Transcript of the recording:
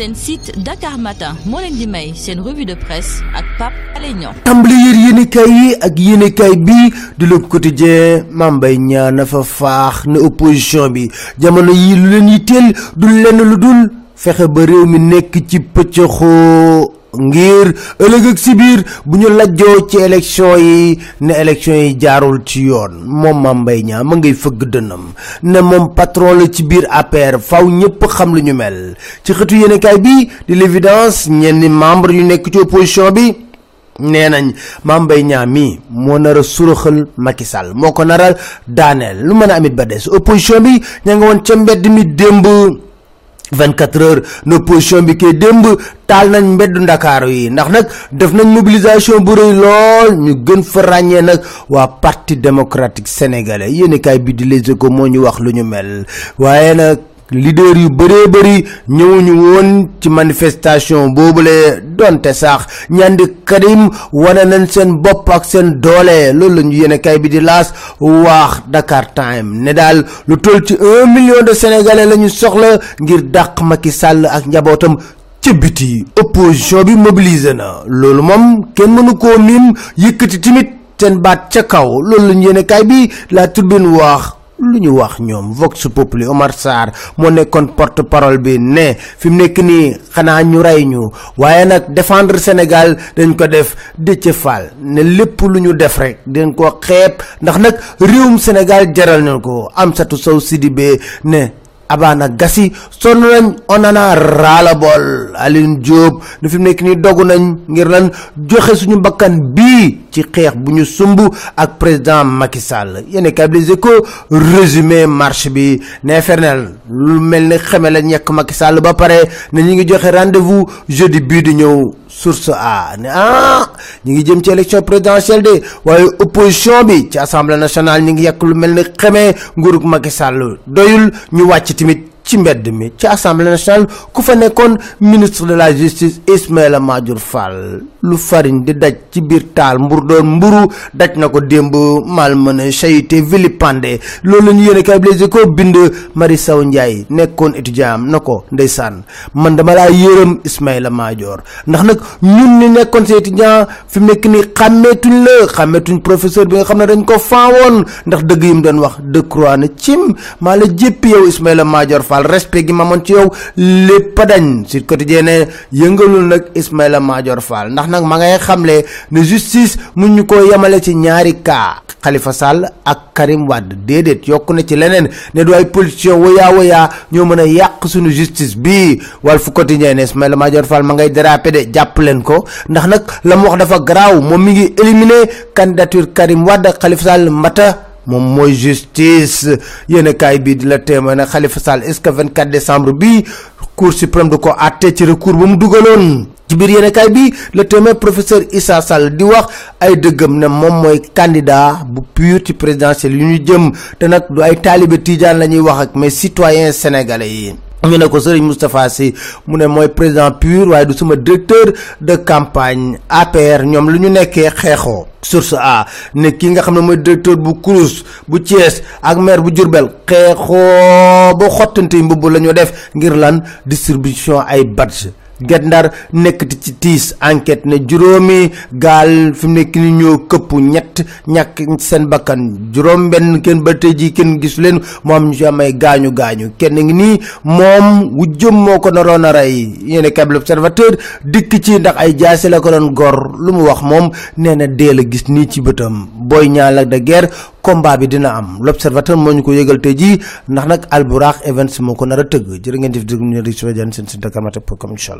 seen site Dakar Matin revue de presse ak ngir ëllëg ak si biir bu ñu lajjoo ci élection yi ne élection yi jaarul ci yoon. Moom Mame Mbaye Niang ma ngay fëgg dënnam ne moom patron la ci biir APR faw ñëpp xam lu ñu mel. Ci xëtu bi di l'évidence ñenn membre yu nekk ci opposition bi nee nañ Mame Mbaye Niang mi moo nar a suraxal Macky Sall moo ko naral daaneel. Lu mën a amit ba des opposition bi ña nga woon ca mbedd mi démb 24 heures ne opposition bi kay démb taal nañ mbeddu ndakaaru yi. Ndax nag def nañ mobilisation bu rëy lool ñu gën fa ràññee nag waa parti démocratique sénégalais. Yéenekaay bi di Les Échos moo ñu wax lu ñu mel. Waaye nag leader yu bëree bëri ñëwuñu woon ci manifestation boobule donte sax ñandi Karim wane nañ seen bopp ak seen doole. Loolu la ñu yéenekaay bi di laas wax Dakar Time ne daal lu toll ci un million de sénégalais la soxla ngir dàq Macky Sall ak njabootam ca biti. Opposition bi mobilisé na. Loolu moom kenn mënu koo miim yëkkati timit seen baat ca kaw. Loolu la ñu yéenekaay bi la Tribune wax lu ñu wax ñoom Vox Populi Omar Sarr moo nekkoon porte parole bi ne fi mu nekk nii xanaa ñu rey ñu waaye nag défendre Sénégal dañ ko def Déthié Fall ne lépp lu ñu def rek dañ ko xeeb ndax nag réewum Sénégal jaral nañ ko Amsatou Sow Sidibé ne Abana Gassi sonn nañ on en a ras le bol Aline Diop ne fi mu nekk nii dogu nañ ngir lan joxe suñu bakkan bii ci xeex bu ñu sumb ak président Macky Sall. Yéen kay Les Échos résumé marche bi. Ne fernel lu mel ni xeme la ñekk Macky Sall ba pare ne ñu ngi joxe rendez-vous jeudi bii di ñëw source a ne ah ñu ngi jëm ci élection présidentielle de waaye opposition bi ci assemblée nationale ñu ngi yekk lu mel ni xeme Macky Sall. Doyul ñu wàcc tamit ci mbedd mi ci assemblée nationale ku fa nekkoon ministre de la justice Ismaïla Madior Fall. Lu fariñ di daj ci biir taal mbur doon mburu daj na ko démb malmené chayité vilipendé. Loolu la ñu yéene kay Les Échos bind Marie Sow Ndiaye nekkoon étudiant am na ko ndeysaan. Man dama laa yërëm Ismaïla Madior. Ndax nag ñun ni nekkoon si étudiant fi mu ni xàmmeetuñ la xàmmeetuñ professeur bi nga xam ne dañ ko ndax dëgg doon wax croix cim maa la jéppi yow Fall respect gi ma amoon ci yow lépp dañ. Sud Quotidien ne nag Ismaïla Madior Fall. Ndax nag ma ngay xamle ne justice mun ñu ko yemale ci ñaari Khalifa Sall ak Karim Wade. Déedéet yokk na ci leneen. Ne du ay politiciens woyaa woyaa ñoo mën a yàq suñu justice bi. Walf Quotidien ne Ismaïla Fall ma ngay déraper de jàpp leen ko. Ndax nag la mu wax dafa garaaw moom mi ngi éliminer candidature Karim Wade. Khalifa Sall mbata moom mooy justice. Yéen kaay bi di la témoin ne Khalifa Sall est-ce que 24 décembre bi cour suprême du ko àtte ci recours ba mu dugaloon? Ci biir yéen kaay bi le témoin professeur Issa Sall di wax ay dëggam ne moom mooy candidat bu pur ci présidentielle yu ñu jëm. Te nag du ay taalibe tijaan la wax ak mais citoyens sénégalais yi ñu ne ko Serigne Moustapha Sy. Mu ne mooy président pur waaye du sama directeur de campagne. APR ñoom lu ñu nekkee xeexoo source a. Ne kii nga xam ne mooy directeur bu Crous bu Thiès ak maire bu xeexoo ba xottante mbubb la ñu def ngir lan? Distribution ay badge Guet Ndar nekkati ci tiis enquête ne juróomi gaal fi mu nekk ni ñoo këpp ñett ñàkk seen bakkan. Juróom benn kenn ba tey jii kenn gisu leen moo am ñu am ay gaañu gaañu. Ngi nii moom wu jëm moo ko naroon a rey. Yéen kab l'observateur dikk ci ndax ay jaasi la ko doon gor. Lu mu wax moom nee na dee la gis nii ci bëtam. Boy Niang Lac de Guiers combat bi dina am. L'observateur moo ñu ko yëgal tey jii ndax nag Albourakh Events moo ko nar a tëgg. Ngeen def déglu ñu ne seen site Dakar Matin pour comme incha allah